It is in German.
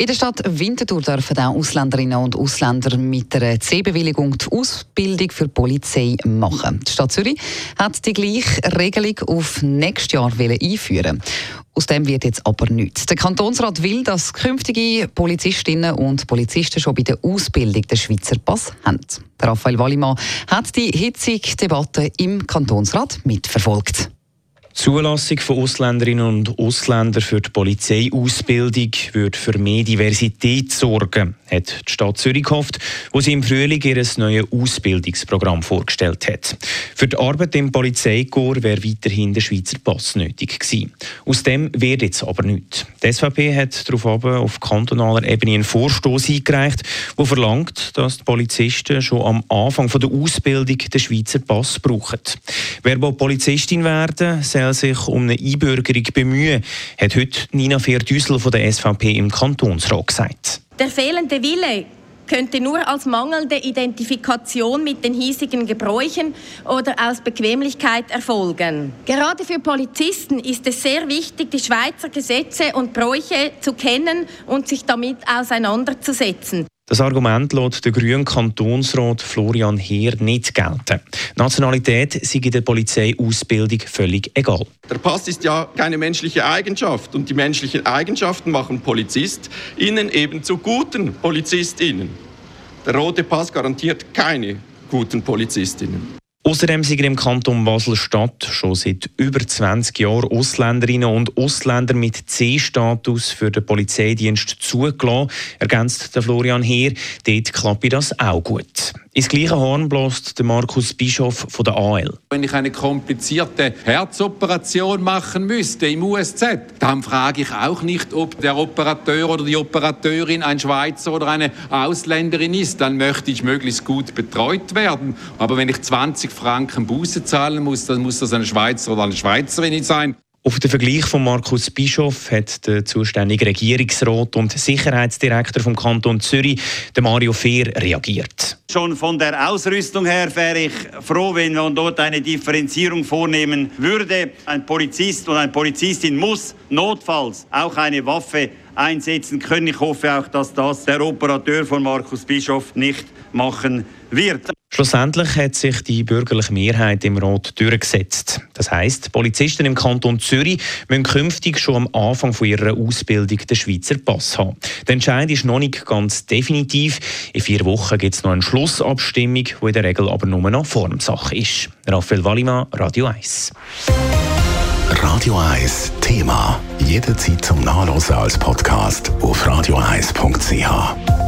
In der Stadt Winterthur dürfen auch Ausländerinnen und Ausländer mit einer C-Bewilligung die Ausbildung für die Polizei machen. Die Stadt Zürich hat die gleiche Regelung auf nächstes Jahr einführen aus dem wird jetzt aber nichts. Der Kantonsrat will, dass künftige Polizistinnen und Polizisten schon bei der Ausbildung den Schweizer Pass haben. Raphael Wallimann hat die hitzige Debatte im Kantonsrat mitverfolgt. Zulassung von Ausländerinnen und Ausländern für die Polizeiausbildung würde für mehr Diversität sorgen, hat die Stadt Zürich gehofft, wo sie im Frühling ihr neues Ausbildungsprogramm vorgestellt hat. Für die Arbeit im Polizeikorps wäre weiterhin der Schweizer Pass nötig gewesen. Aus dem wird jetzt aber nichts. Die SVP hat daraufhin auf kantonaler Ebene einen Vorstoß eingereicht, der verlangt, dass die Polizisten schon am Anfang der Ausbildung den Schweizer Pass brauchen. Wer Polizistin werden soll sich um eine Einbürgerung bemühen, hat heute Nina Feerdüsel von der SVP im Kantonsrat gesagt. Der fehlende Wille könnte nur als mangelnde Identifikation mit den hiesigen Gebräuchen oder aus Bequemlichkeit erfolgen. Gerade für Polizisten ist es sehr wichtig, die Schweizer Gesetze und Bräuche zu kennen und sich damit auseinanderzusetzen. Das Argument lässt der grüne Kantonsrat Florian Heer nicht gelten. Nationalität sei in der Polizeiausbildung völlig egal. Der Pass ist ja keine menschliche Eigenschaft und die menschlichen Eigenschaften machen PolizistInnen eben zu guten PolizistInnen. Der rote Pass garantiert keine guten PolizistInnen. Außerdem sind im Kanton Basel-Stadt schon seit über 20 Jahren Ausländerinnen und Ausländer mit C-Status für den Polizeidienst zugelassen, ergänzt Florian Heer. Dort klappt das auch gut. Ins gleiche Horn bläst Markus Bischof von der AL. Wenn ich eine komplizierte Herzoperation machen müsste im USZ, dann frage ich auch nicht, ob der Operateur oder die Operateurin ein Schweizer oder eine Ausländerin ist. Dann möchte ich möglichst gut betreut werden. Aber wenn ich 20 Franken Buße zahlen muss, dann muss das ein Schweizer oder eine Schweizerin sein. Auf den Vergleich von Markus Bischof hat der zuständige Regierungsrat und Sicherheitsdirektor vom Kanton Zürich, der Mario Fehr, reagiert. Schon von der Ausrüstung her wäre ich froh, wenn man dort eine Differenzierung vornehmen würde. Ein Polizist und eine Polizistin muss notfalls auch eine Waffe einsetzen können. Ich hoffe auch, dass das der Operateur von Markus Bischof nicht machen wird. Schlussendlich hat sich die bürgerliche Mehrheit im Rat durchgesetzt. Das heißt, Polizisten im Kanton Zürich müssen künftig schon am Anfang von ihrer Ausbildung den Schweizer Pass haben. Der Entscheid ist noch nicht ganz definitiv. In vier Wochen gibt es noch eine Schlussabstimmung, die in der Regel aber nur noch Formsache ist. Raphael Wallimann, Radio 1. Radio 1 Thema. Jederzeit zum Nachlesen als Podcast auf radio1.ch.